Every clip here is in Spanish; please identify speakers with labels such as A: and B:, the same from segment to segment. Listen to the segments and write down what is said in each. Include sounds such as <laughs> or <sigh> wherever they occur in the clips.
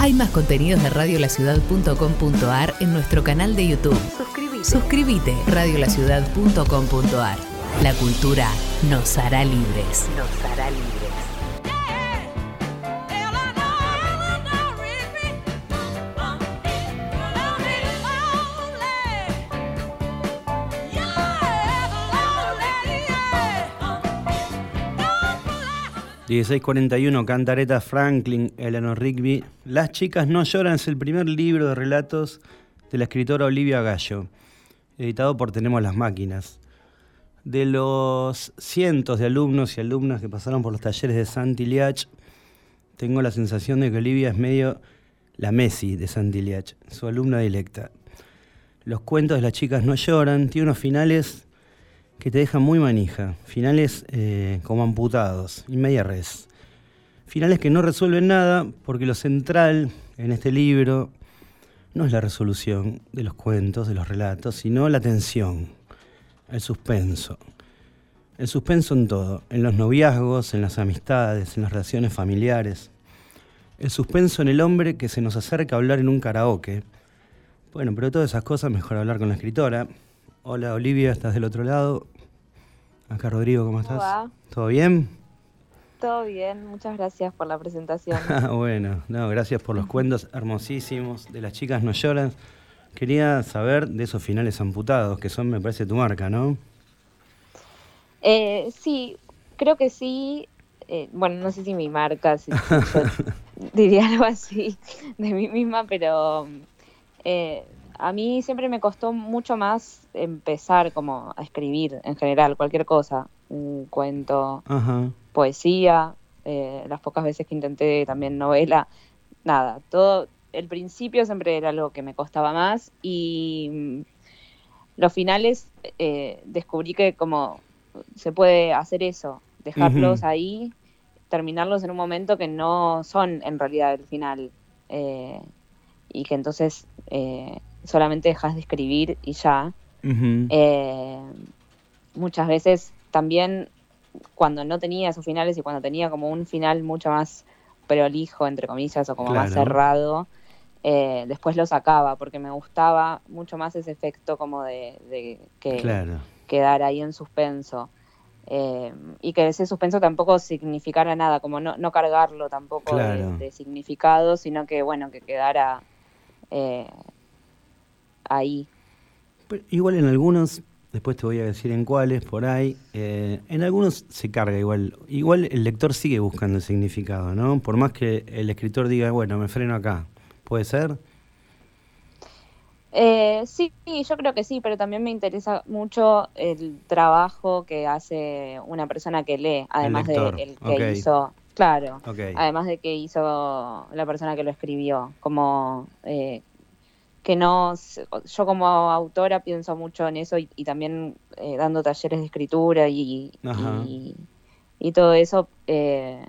A: Hay más contenidos de radiolaciudad.com.ar en nuestro canal de YouTube. Suscríbete. Suscríbete. Radiolaciudad.com.ar. La cultura nos hará libres. Nos hará libres.
B: 1641, Cantareta Franklin, Eleanor Rigby. Las chicas no lloran es el primer libro de relatos de la escritora Olivia Gallo, editado por Tenemos las Máquinas. De los cientos de alumnos y alumnas que pasaron por los talleres de Santiliach, tengo la sensación de que Olivia es medio la Messi de Santiliach, su alumna directa. Los cuentos de las chicas no lloran, tiene unos finales que te dejan muy manija, finales eh, como amputados y media res. Finales que no resuelven nada porque lo central en este libro no es la resolución de los cuentos, de los relatos, sino la tensión, el suspenso. El suspenso en todo, en los noviazgos, en las amistades, en las relaciones familiares. El suspenso en el hombre que se nos acerca a hablar en un karaoke. Bueno, pero todas esas cosas mejor hablar con la escritora. Hola Olivia, ¿estás del otro lado? Acá Rodrigo, ¿cómo estás? ¿Todo bien?
C: Todo bien, muchas gracias por la presentación. <laughs>
B: bueno, no, gracias por los cuentos hermosísimos de las chicas no lloran. Quería saber de esos finales amputados, que son, me parece, tu marca, ¿no?
C: Eh, sí, creo que sí. Eh, bueno, no sé si mi marca, si, <laughs> diría algo así de mí misma, pero eh, a mí siempre me costó mucho más empezar como a escribir en general, cualquier cosa, un cuento, poesía, eh, las pocas veces que intenté también novela, nada, todo, el principio siempre era algo que me costaba más y mm, los finales eh, descubrí que como se puede hacer eso, dejarlos ahí, terminarlos en un momento que no son en realidad el final. Eh, y que entonces solamente dejas de escribir y ya. Eh, muchas veces también cuando no tenía esos finales y cuando tenía como un final mucho más prolijo, entre comillas, o como más cerrado, eh, después lo sacaba porque me gustaba mucho más ese efecto como de, que quedar ahí en suspenso. Eh, y que ese suspenso tampoco significara nada, como no, no cargarlo tampoco de, significado, sino que bueno, que quedara ahí.
B: igual en algunos, después te voy a decir en cuáles, por ahí, eh, en algunos se carga igual. Igual el lector sigue buscando el significado, ¿no? Por más que el escritor diga, bueno, me freno acá. ¿Puede ser?
C: Eh, sí, yo creo que sí, pero también me interesa mucho el trabajo que hace una persona que lee, además de el que hizo, claro, además de que hizo la persona que lo escribió, como eh, que no, yo como autora pienso mucho en eso y, también eh, dando talleres de escritura y, y, todo eso, eh,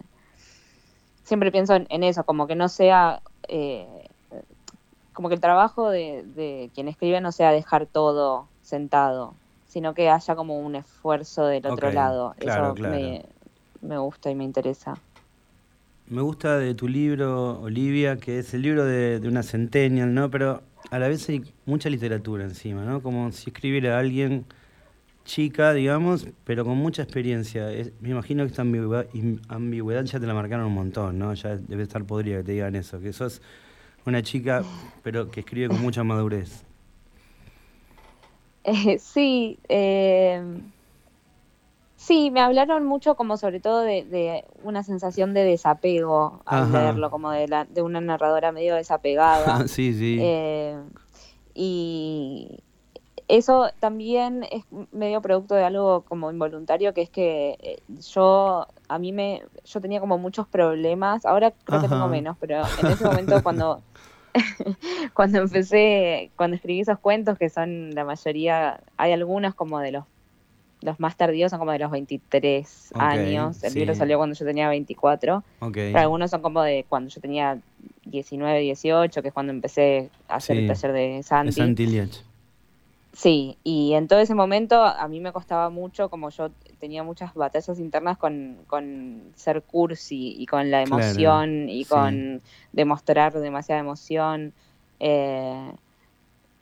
C: siempre pienso en, eso, como que no sea, eh, como que el trabajo de, quien escribe no sea dejar todo sentado, sino que haya como un esfuerzo del otro lado. eso Me, me gusta y me interesa.
B: Me gusta de tu libro, Olivia, que es el libro de, de una centennial, ¿no? Pero a la vez hay mucha literatura encima, ¿no? Como si escribiera alguien chica, digamos, pero con mucha experiencia. me imagino que esta ambigüedad, ya te la marcaron un montón, ¿no? Ya debe estar podrida que te digan eso, que sos una chica, pero que escribe con mucha madurez. <laughs>
C: Eh, sí, eh, Sí, me hablaron mucho como sobre todo de, una sensación de desapego al leerlo, como de, la, de una narradora medio desapegada. <laughs>
B: sí, sí.
C: Eh, y eso también es medio producto de algo como involuntario, que es que eh, yo, a mí me, yo tenía como muchos problemas, ahora creo que tengo menos, pero en ese momento <laughs> cuando, <laughs> cuando empecé, cuando escribí esos cuentos, que son la mayoría, hay algunos como de los los más tardíos son como de los 23 años. El libro salió cuando yo tenía 24. Pero algunos son como de cuando yo tenía 19, 18, que es cuando empecé a hacer el taller de Santi.
B: Santi
C: Sí, y en todo ese momento a mí me costaba mucho, como yo tenía muchas batallas internas con, con ser cursi y con la emoción y con demostrar demasiada emoción. Eh,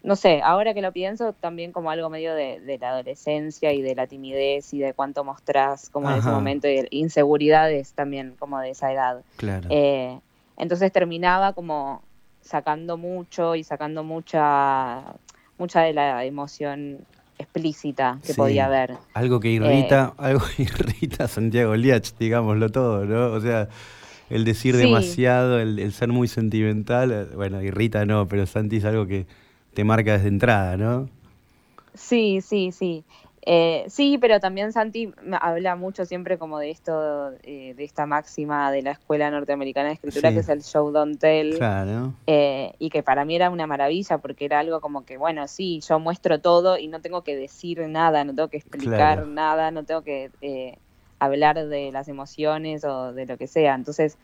C: no sé, ahora que lo pienso, también como algo medio de, la adolescencia y de la timidez y de cuánto mostrás como en ese momento y de inseguridades también como de esa edad.
B: Claro.
C: Eh, entonces terminaba como sacando mucho y sacando mucha, mucha de la emoción explícita que podía haber.
B: Algo que irrita, eh, algo que <laughs> irrita a Santiago Liach, digámoslo todo, ¿no? O sea, el decir demasiado, el, ser muy sentimental, eh, bueno, irrita no, pero Santi es algo que te marca desde entrada, ¿no?
C: Sí, sí, sí. Eh, sí, pero también Santi habla mucho siempre como de esto, eh, de esta máxima de la Escuela Norteamericana de Escritura, que es el show don't tell.
B: Claro.
C: Eh, y que para mí era una maravilla porque era algo como que, bueno, sí, yo muestro todo y no tengo que decir nada, no tengo que explicar nada, no tengo que hablar de las emociones o de lo que sea. Entonces,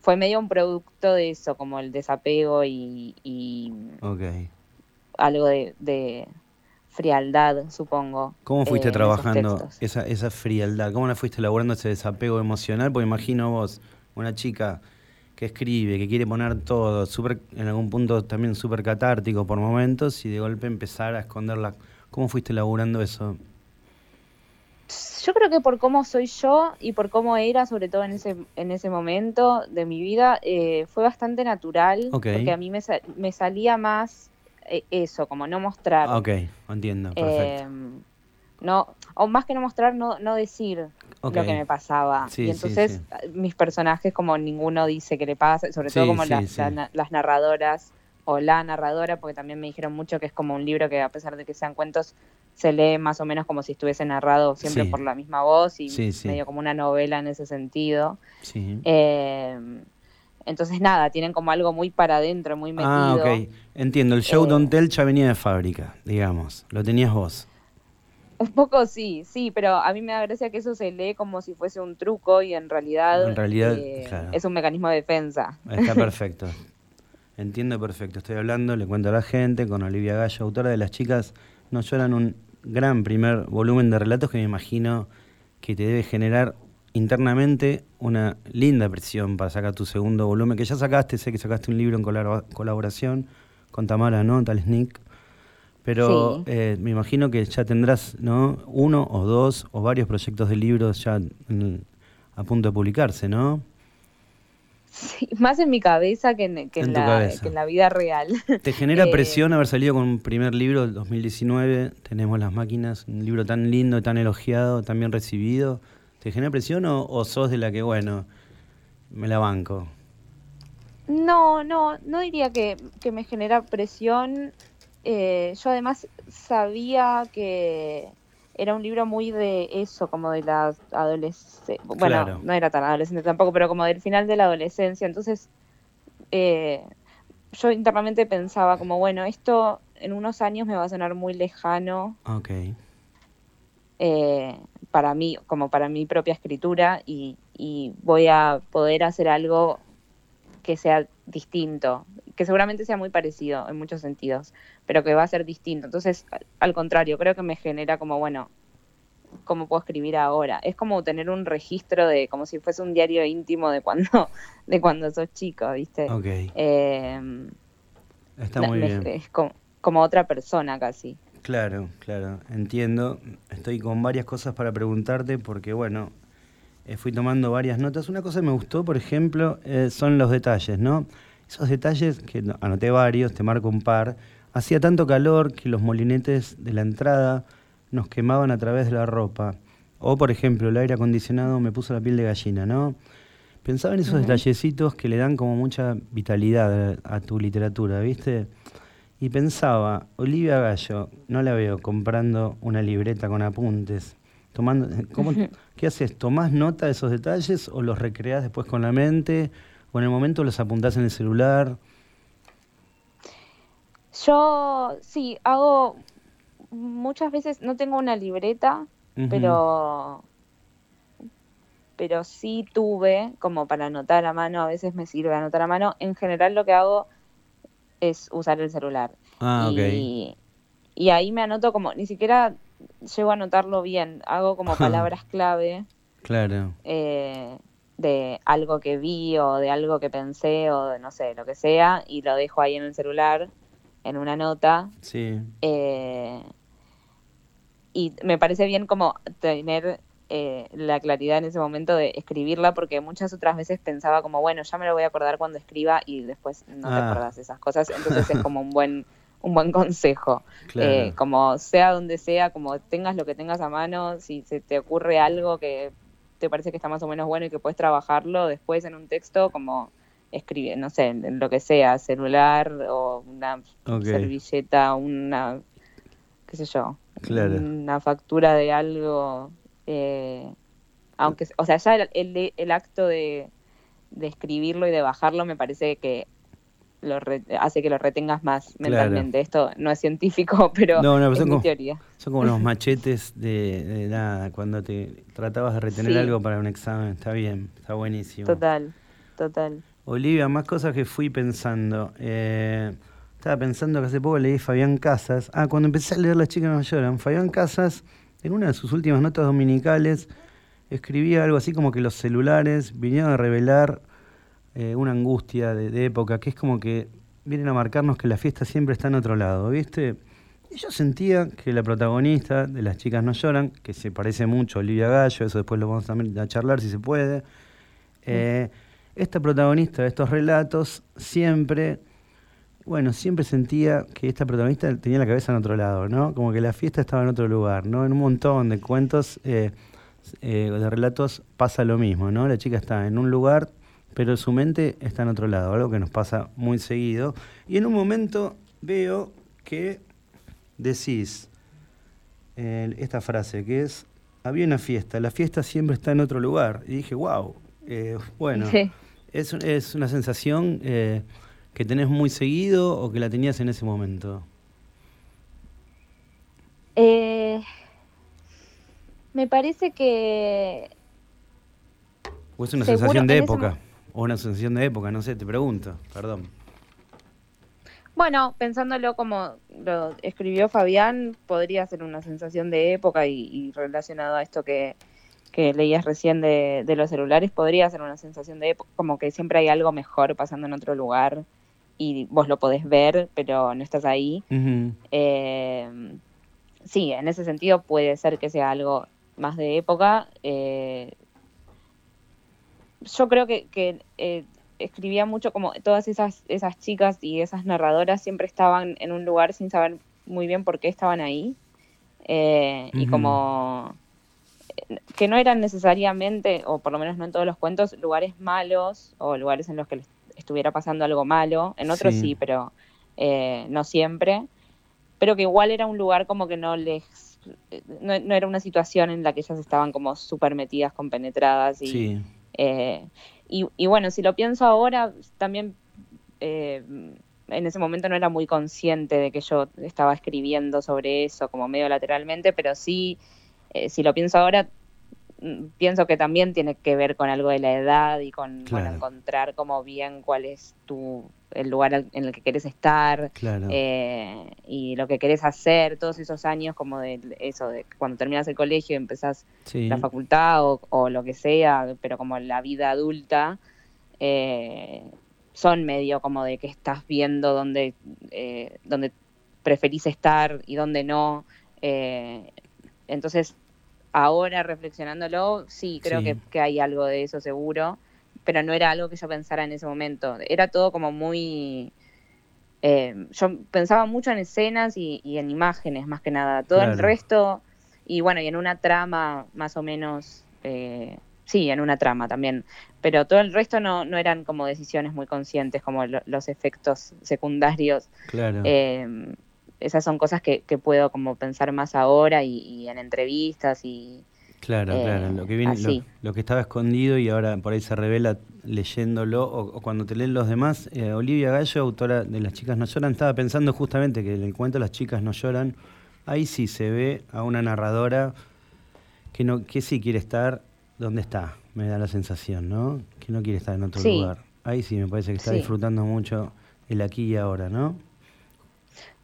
C: fue medio un producto de eso, como el desapego y, algo de, frialdad, supongo.
B: ¿Cómo fuiste eh, trabajando esa, esa frialdad? ¿Cómo la fuiste elaborando ese desapego emocional? Porque imagino vos, una chica que escribe, que quiere poner todo, super, en algún punto también súper catártico por momentos, y de golpe empezar a esconderla. ¿Cómo fuiste elaborando eso?
C: Yo creo que por cómo soy yo y por cómo era, sobre todo en ese, en ese momento de mi vida, eh, fue bastante natural, porque a mí me, me salía más eh, eso, como no mostrar.
B: Ok, entiendo, perfecto.
C: Em, no, o más que no mostrar, no, no decir lo que me pasaba. y entonces mis personajes, como ninguno dice que le pasa, sobre todo como las narradoras o la narradora, porque también me dijeron mucho que es como un libro que a pesar de que sean cuentos, se lee más o menos como si estuviese narrado siempre por la misma voz y medio como una novela en ese sentido. Eh, entonces nada, tienen como algo muy para adentro, muy ah,
B: metido. Ah, ok. Entiendo, el show eh, Don't Tell ya venía de fábrica, digamos, lo tenías vos.
C: Un poco sí, sí, pero a mí me da gracia que eso se lee como si fuese un truco y en realidad,
B: en realidad
C: eh, es un mecanismo de defensa.
B: Está <laughs> perfecto. Entiendo perfecto. Estoy hablando, le cuento a la gente, con Olivia Gallo, autora de Las chicas no lloran, un gran primer volumen de relatos que me imagino que te debe generar internamente una linda presión para sacar tu segundo volumen, que ya sacaste, sé que sacaste un libro en colaboración con Tamara, ¿no? Tal Sneak. Pero eh, me imagino que ya tendrás, ¿no? Uno o dos o varios proyectos de libros ya a punto de publicarse, ¿no?
C: Sí, más en mi cabeza que en, que en, la, vida real. <laughs>
B: ¿Te genera eh, presión haber salido con un primer libro del 2019? Tenemos las máquinas, un libro tan lindo, tan elogiado, tan bien recibido. ¿Te genera presión o, sos de la que, bueno, me la banco?
C: No, no, no diría que, me genera presión. Eh, yo además sabía que, era un libro muy de eso, como de la adolescencia. Bueno, no era tan adolescente tampoco, pero como del final de la adolescencia. Entonces, eh, yo internamente pensaba como, bueno, esto en unos años me va a sonar muy lejano.
B: Ok.
C: Eh, para mí, como para mi propia escritura, y, y voy a poder hacer algo que sea distinto, que seguramente sea muy parecido en muchos sentidos, pero que va a ser distinto. Entonces, al contrario, creo que me genera como, bueno, ¿cómo puedo escribir ahora? Es como tener un registro de, como si fuese un diario íntimo de cuando, <laughs> de cuando sos chico, ¿viste?
B: Ok.
C: Em,
B: Está muy bien.
C: Es como, como otra persona casi.
B: Claro, claro, entiendo. Estoy con varias cosas para preguntarte porque, bueno, eh, fui tomando varias notas. Una cosa que me gustó, por ejemplo, eh, son los detalles, ¿no? Esos detalles, que anoté varios, te marco un par. Hacía tanto calor que los molinetes de la entrada nos quemaban a través de la ropa. O, por ejemplo, el aire acondicionado me puso la piel de gallina, ¿no? Pensaba en esos detallecitos que le dan como mucha vitalidad a tu literatura, ¿viste? Y pensaba, Olivia Gallo, no la veo comprando una libreta con apuntes tomando, ¿cómo, ¿Qué haces? ¿Tomás nota de esos detalles o los recreas después con la mente? ¿O en el momento los apuntás en el celular?
C: Yo sí, hago muchas veces, no tengo una libreta, pero pero sí tuve como para anotar a mano, a veces me sirve anotar a mano. En general lo que hago es usar el celular.
B: Ah,
C: y, y ahí me anoto como, ni siquiera llego a notarlo bien. Hago como <laughs> palabras clave.
B: Claro.
C: Eh, de algo que vi o de algo que pensé o de no sé, lo que sea, y lo dejo ahí en el celular, en una nota.
B: Sí.
C: Eh, y me parece bien como tener eh, la claridad en ese momento de escribirla, porque muchas otras veces pensaba como, bueno, ya me lo voy a acordar cuando escriba y después no te
B: Ah.
C: de esas cosas, entonces es <laughs> como un buen un buen consejo.
B: Claro.
C: Eh, como sea donde sea, como tengas lo que tengas a mano, si se te ocurre algo que te parece que está más o menos bueno y que puedes trabajarlo después en un texto, como escribe, no sé, en lo que sea, celular o una servilleta, una, qué sé yo,
B: Claro.
C: una factura de algo. eh, aunque, o sea, ya el, el- el acto de, de escribirlo y de bajarlo me parece que lo re- hace que lo retengas más
B: Claro.
C: mentalmente. Esto no es científico, <laughs> pero
B: No, no, pero
C: es
B: son
C: mi
B: como-
C: teoría.
B: Son como los <laughs> machetes de, de nada, cuando te tratabas de retener
C: Sí.
B: algo para un examen. Está bien, está buenísimo.
C: Total, total.
B: Olivia, más cosas que fui pensando. Eh, estaba pensando que hace poco leí Fabián Casas. Ah, cuando empecé a leer Las chicas no lloran. Fabián Casas, en una de sus últimas notas dominicales, escribía algo así como que los celulares vinieron a revelar eh, una angustia de, de época, que es como que vienen a marcarnos que la fiesta siempre está en otro lado, ¿viste? Y yo sentía que la protagonista de Las chicas no lloran, que se parece mucho a Olivia Gallo, eso después lo vamos también a charlar si se puede, eh, esta protagonista de estos relatos siempre, bueno, siempre sentía que esta protagonista tenía la cabeza en otro lado, ¿no? Como que la fiesta estaba en otro lugar, ¿no? En un montón de cuentos, eh, de relatos pasa lo mismo, ¿no? La chica está en un lugar, pero su mente está en otro lado, algo que nos pasa muy seguido. Y en un momento veo que decís eh, esta frase, que es, había una fiesta, la fiesta siempre está en otro lugar. Y dije, wow, bueno,
C: Sí.
B: es, es una sensación eh, que tenés muy seguido o que la tenías en ese momento.
C: Eh, me parece que
B: ¿O es una
C: Seguro,
B: sensación de época? O una sensación de época, no sé, te pregunto, perdón.
C: Bueno, pensándolo como lo escribió Fabián, podría ser una sensación de época y, y relacionado a esto que, que leías recién de, de los celulares, podría ser una sensación de época, como que siempre hay algo mejor pasando en otro lugar y vos lo podés ver, pero no estás ahí. Eh, sí, en ese sentido puede ser que sea algo más de época. eh, yo creo que, que, eh, escribía mucho como todas esas, esas chicas y esas narradoras siempre estaban en un lugar sin saber muy bien por qué estaban ahí. eh, Y como eh, que no eran necesariamente, o por lo menos no en todos los cuentos, lugares malos o lugares en los que les estuviera pasando algo malo. En otros
B: Sí.
C: sí, pero eh, no siempre. Pero que igual era un lugar como que no les... No, no era una situación en la que ellas estaban como súper metidas, compenetradas y,
B: Sí,
C: eh, y, y bueno, si lo pienso ahora, también eh, en ese momento no era muy consciente de que yo estaba escribiendo sobre eso, como medio lateralmente, pero sí, eh, si lo pienso ahora, mm, pienso que también tiene que ver con algo de la edad y con bueno, encontrar como bien cuál es tu el lugar en el que quieres estar
B: claro.
C: eh, y lo que querés hacer, todos esos años como de eso, de cuando terminas el colegio y empezás
B: sí.
C: la facultad o, o lo que sea, pero como la vida adulta, eh, son medio como de que estás viendo dónde, eh, dónde preferís estar y dónde no. eh, entonces, ahora reflexionándolo, sí, creo
B: Sí.
C: Que, que hay algo de eso seguro, pero no era algo que yo pensara en ese momento. Era todo como muy... eh, yo pensaba mucho en escenas y, y en imágenes más que nada. Todo el resto, y bueno, y en una trama más o menos, eh, sí, en una trama también, pero todo el resto no, no eran como decisiones muy conscientes, como lo- los efectos secundarios.
B: Claro.
C: Eh, esas son cosas que, que puedo como pensar más ahora y, y en entrevistas y
B: Claro,
C: Eh,
B: claro, lo que viene, lo, que estaba escondido y ahora por ahí se revela leyéndolo o, o cuando te leen los demás. Eh, Olivia Gallo, autora de Las chicas no lloran, estaba pensando justamente que en el cuento Las chicas no lloran, ahí sí se ve a una narradora que no que sí quiere estar donde está, me da la sensación, ¿no? Que no quiere estar en otro
C: Sí.
B: lugar. Ahí sí me parece que está
C: Sí.
B: disfrutando mucho el aquí y ahora, ¿no?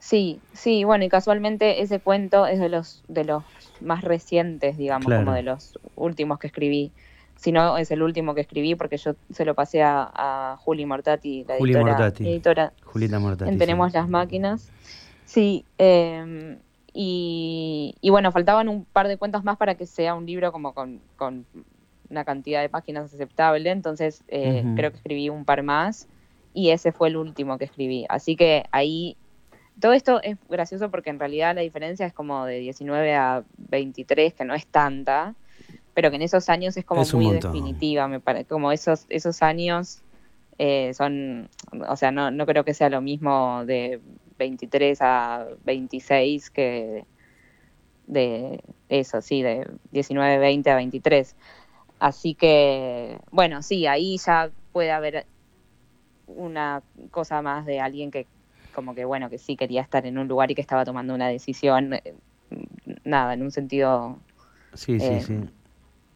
C: Sí, sí, bueno, y casualmente ese cuento es de los de los más recientes, digamos, como de los últimos que escribí. Si no, es el último que escribí porque yo se lo pasé a, Juli Mortati, la
B: Juli
C: editora,
B: Mortati.
C: editora
B: Julita Mortati.
C: Tenemos las máquinas. Sí, em, y, bueno, faltaban un par de cuentos más para que sea un libro como con, una cantidad de páginas aceptable, entonces eh, creo que escribí un par más y ese fue el último que escribí. Así que ahí, todo esto es gracioso porque en realidad la diferencia es como de 19 a 23, que no es tanta, pero que en esos años es como muy definitiva, me parece, como esos, esos años eh, son, o sea, no, no creo que sea lo mismo de 23 a 26 que de eso, sí, de 19, 20 a 23. Así que, bueno, sí, ahí ya puede haber una cosa más de alguien que como que, bueno, que sí quería estar en un lugar y que estaba tomando una decisión, eh, nada, en un sentido...
B: Sí, sí, eh, sí.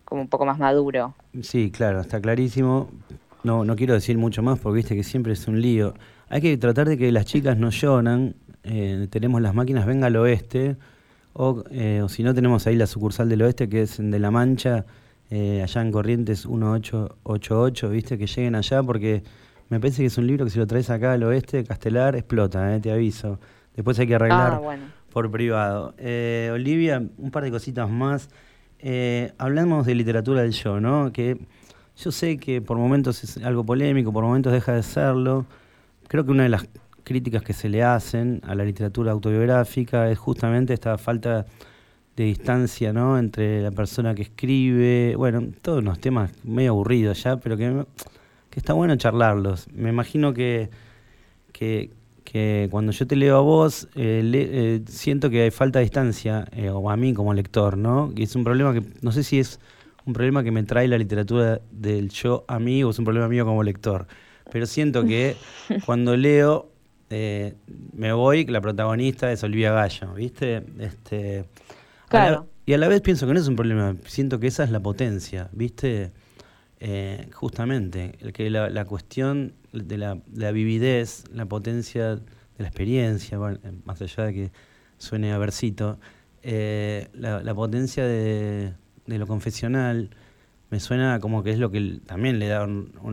C: Como un poco más maduro.
B: Sí, claro, está clarísimo. No, no quiero decir mucho más porque viste que siempre es un lío. Hay que tratar de que las chicas no lloran. Eh, tenemos las máquinas Venga al Oeste. O, eh, o, si no, tenemos ahí la sucursal del Oeste, que es de La Mancha, eh, allá en Corrientes 1888, ¿viste? Que lleguen allá porque me parece que es un libro que si lo traes acá al Oeste, Castelar, explota, te aviso. Después hay que arreglar ah, por privado. Olivia, un par de cositas más. hablamos de literatura del yo, ¿no? Que yo sé que por momentos es algo polémico, por momentos deja de serlo. Creo que una de las críticas que se le hacen a la literatura autobiográfica es justamente esta falta de distancia ¿no? entre la persona que escribe, bueno, todos unos temas medio aburridos ya, pero que, que está bueno charlarlos. Me imagino que, que, cuando yo te leo a vos, eh, eh, siento que hay falta de distancia, eh, o a mí como lector, ¿no? Y es un problema que no sé si es un problema que me trae la literatura del yo a mí o es un problema mío como lector pero siento que <laughs> cuando leo me voy, la protagonista es Olivia Gallo, ¿viste? Este,
C: claro.
B: y a la vez pienso que no es un problema, siento que esa es la potencia, ¿viste? Eh, justamente, que la, cuestión de la, vividez, la potencia de la experiencia, más allá de que suene a versito, eh, la, potencia de, de lo confesional, me suena como que es lo que también le da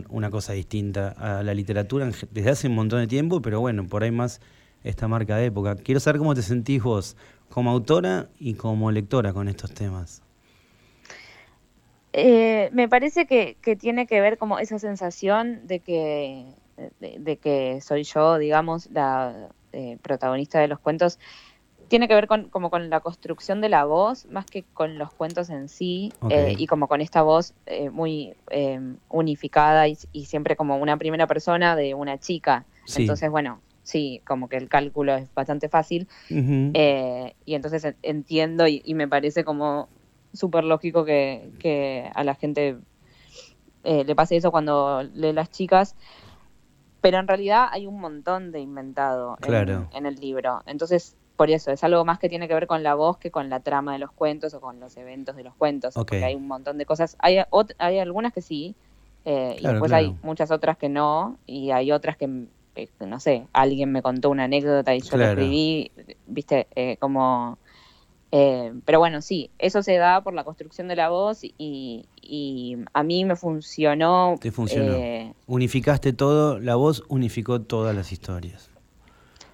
B: una cosa distinta a la literatura desde hace un montón de tiempo, pero bueno, por ahí más esta marca de época. Quiero saber cómo te sentís vos como autora y como lectora con estos temas.
C: Eh, me parece que, tiene que ver como esa sensación de que, de, que soy yo, digamos, la eh, protagonista de los cuentos tiene que ver con, como con la construcción de la voz, más que con los cuentos en sí, eh, y como con esta voz eh, muy em, unificada y, siempre como una primera persona de una chica. Entonces, bueno, sí, como que el cálculo es bastante fácil. Eh, y entonces entiendo y, me parece como súper lógico que, a la gente le pase eso cuando lee las chicas. Pero en realidad hay un montón de inventado en el libro. Entonces, por eso, es algo más que tiene que ver con la voz que con la trama de los cuentos o con los eventos de los cuentos. Porque hay un montón de cosas. Hay, hay algunas que sí, eh, y después hay muchas otras que no, y hay otras que, eh, no sé, alguien me contó una anécdota y yo la escribí, viste, eh, pero bueno, sí, eso se da por la construcción de la voz y, y a mí me funcionó.
B: Te funcionó. Unificaste todo, la voz unificó todas las historias.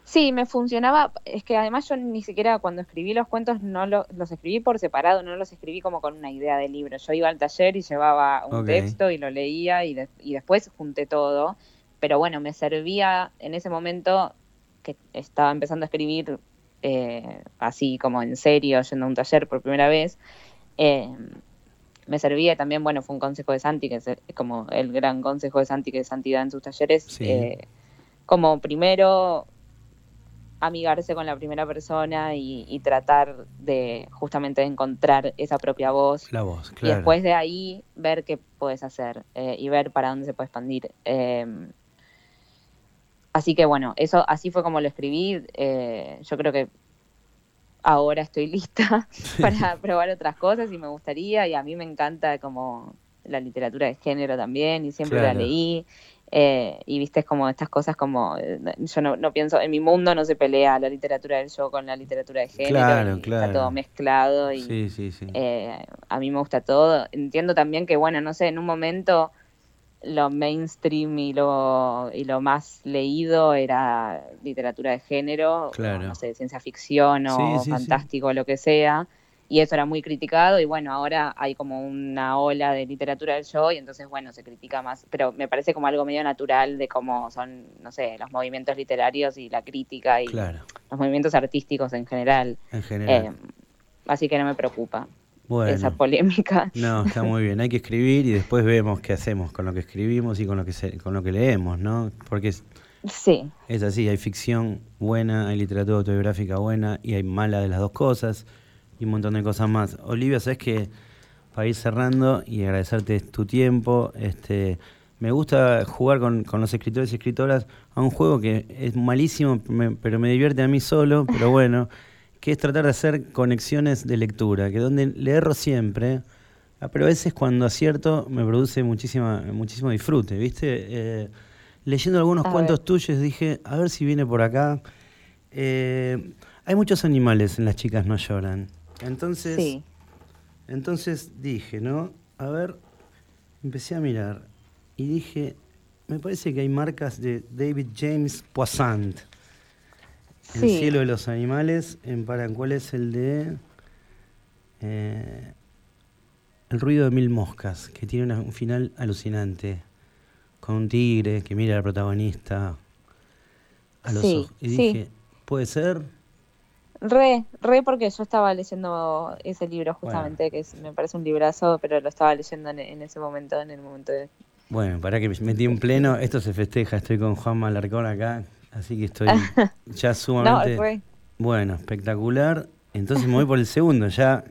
C: Sí, me funcionaba, es que además yo ni siquiera cuando escribí los cuentos no los escribí por separado, no los escribí como con una idea de libro. Yo iba al taller y llevaba un texto y lo leía y, y después junté todo. Pero bueno, me servía en ese momento que estaba empezando a escribir eh, así como en serio, yendo a un taller por primera vez. Eh, me servía también, bueno, fue un consejo de Santi, que es como el gran consejo de Santi, que es santidad en sus talleres. Eh, como primero amigarse con la primera persona y, tratar de justamente encontrar esa propia voz.
B: La voz,
C: claro. Y después de ahí ver qué puedes hacer eh, y ver para dónde se puede expandir. Así que bueno, eso así fue como lo escribí. Eh, yo creo que ahora estoy <laughs> lista para probar otras cosas y me gustaría y a mí me encanta como la literatura de género también y siempre la leí. Eh, y viste como estas cosas como, eh, yo no, no, pienso, en mi mundo no se pelea la literatura del yo con la literatura de género,
B: claro, claro.
C: está todo mezclado y
B: sí, sí, sí.
C: Eh, a mí me gusta todo. Entiendo también que, bueno, no sé, en un momento lo mainstream y lo, y lo más leído era literatura de género,
B: claro.
C: no sé, ciencia ficción o sí, fantástico, lo que sea y eso era muy criticado y bueno, ahora hay como una ola de literatura del yo y entonces bueno, se critica más, pero me parece como algo medio natural de cómo son, no sé, los movimientos literarios y la crítica y los movimientos artísticos en general.
B: En general.
C: Eh, así que no me preocupa. Esa polémica.
B: No, está muy bien. Hay que escribir y después vemos qué hacemos con lo que escribimos y con lo que se, con lo que leemos, ¿no? Porque es,
C: sí.
B: es así, hay ficción buena, hay literatura autobiográfica buena y hay mala de las dos cosas y un montón de cosas más. Olivia, sabes que para ir cerrando y agradecerte tu tiempo, este, me gusta jugar con, los escritores y escritoras a un juego que es malísimo, pero me divierte a mí solo, pero bueno, <laughs> que es tratar de hacer conexiones de lectura, que donde le erro siempre, ah, pero a veces cuando acierto me produce muchísima, muchísimo disfrute, ¿viste? Eh, leyendo algunos cuentos tuyos dije, a ver si viene por acá. Eh, hay muchos animales en Las chicas no lloran. Entonces, entonces dije, ¿no? A ver, empecé a mirar y dije, me parece que hay marcas de David James Poissant. El cielo de los animales, en ¿cuál es el de eh, El ruido de mil moscas, que tiene un final alucinante, con un tigre que mira al protagonista a los ojos. Y dije, ¿puede ser?
C: Re, re porque yo estaba leyendo ese libro justamente, que me parece un librazo, pero lo estaba leyendo en, ese momento, en el momento de...
B: Bueno, para que me metí en pleno, esto se festeja, estoy con Juan Malarcón acá, así que estoy ya <laughs> sumamente... Bueno, espectacular. Entonces me voy por el segundo, ya...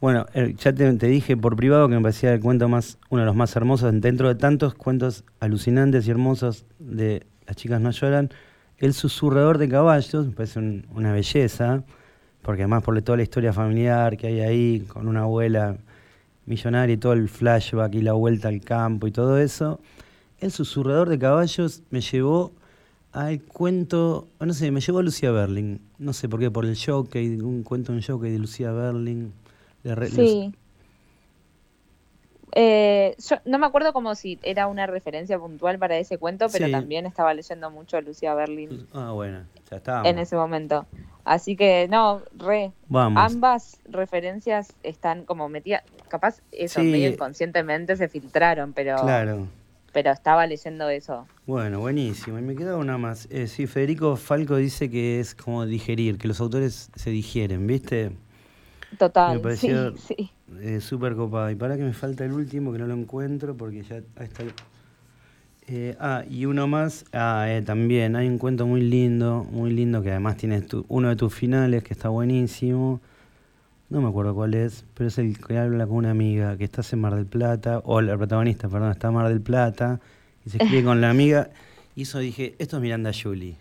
B: Bueno, eh, ya te, dije por privado que me parecía el cuento más, uno de los más hermosos, dentro de tantos cuentos alucinantes y hermosos de Las chicas no lloran, El susurrador de caballos, me parece una belleza porque además por toda la historia familiar que hay ahí, con una abuela millonaria y todo el flashback y la vuelta al campo y todo eso, el susurrador de caballos me llevó al cuento, no sé, me llevó a Lucía Berling, no sé por qué, por el jockey, un cuento en jockey de Lucía Berling.
C: sí. Eh, yo no me acuerdo como si era una referencia puntual para ese cuento, pero también estaba leyendo mucho a Lucía Berlin.
B: Ah, bueno, ya estaba.
C: En ese momento. Así que no, re. Ambas referencias están como metidas, capaz eso medio inconscientemente se filtraron, pero
B: claro.
C: Pero estaba leyendo eso.
B: Bueno, buenísimo. Y me queda una más. Eh, sí, Federico Falco dice que es como digerir, que los autores se digieren, ¿viste?
C: Total, me pareció sí,
B: eh, súper copado. Y para que me falta el último, que no lo encuentro, porque ya está eh, ah, y uno más, ah, eh, también hay un cuento muy lindo, muy lindo que además tiene uno de tus finales que está buenísimo. No me acuerdo cuál es, pero es el que habla con una amiga que está en Mar del Plata, o la protagonista, perdón, está en Mar del Plata, y se escribe con la amiga. Y eso dije, esto es Miranda Julie.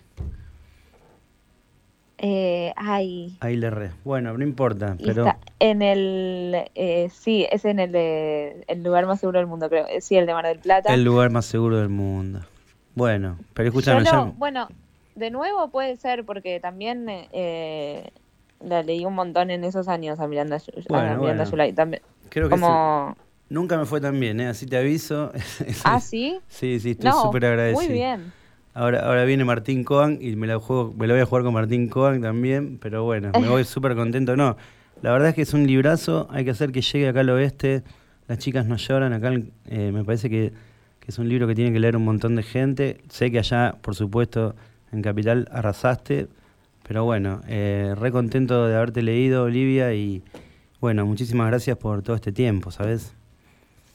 C: Eh, ay.
B: Ahí le re. Bueno, no importa, pero...
C: en el... Eh, sí, es en el, de, el lugar más seguro del mundo, creo. Eh, sí, el de Mar del Plata.
B: El lugar más seguro del mundo. Bueno, pero escúchame...
C: Bueno, de nuevo puede ser, porque también eh, la leí un montón en esos años a Miranda, a Miranda También,
B: creo que como... Nunca me fue tan bien, ¿eh? así te aviso. <laughs>
C: ¿Ah, sí?
B: Sí, sí, estoy súper agradecido.
C: Muy bien.
B: Ahora, ahora viene Martín Coan y me la juego, me lo voy a jugar con Martín Coan también, pero bueno, me voy <laughs> súper contento. No, la verdad es que es un librazo, hay que hacer que llegue acá al oeste. Las chicas no lloran, acá eh, me parece que, es un libro que tiene que leer un montón de gente. Sé que allá, por supuesto, en Capital arrasaste, pero bueno, eh, re contento de haberte leído, Olivia, y bueno, muchísimas gracias por todo este tiempo, ¿sabes?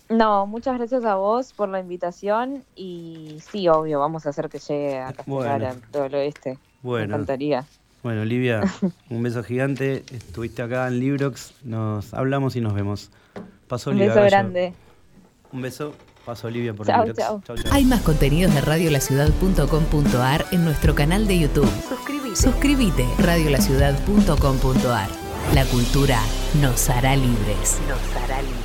C: No, muchas gracias a vos por la invitación y sí, obvio, vamos a hacer que llegue a Castellar, todo el oeste. Bueno. Me encantaría.
B: Bueno, Olivia, <laughs> un beso gigante. Estuviste acá en Librox, nos hablamos y nos vemos.
C: Paso Olivia. Un beso grande.
B: Un beso. Paso Olivia por
A: chau, chau. Hay más contenidos de radiolaciudad.com.ar en nuestro canal de YouTube. Suscríbete. Suscríbete. Radiolaciudad.com.ar. La cultura nos hará libres. Nos hará libres.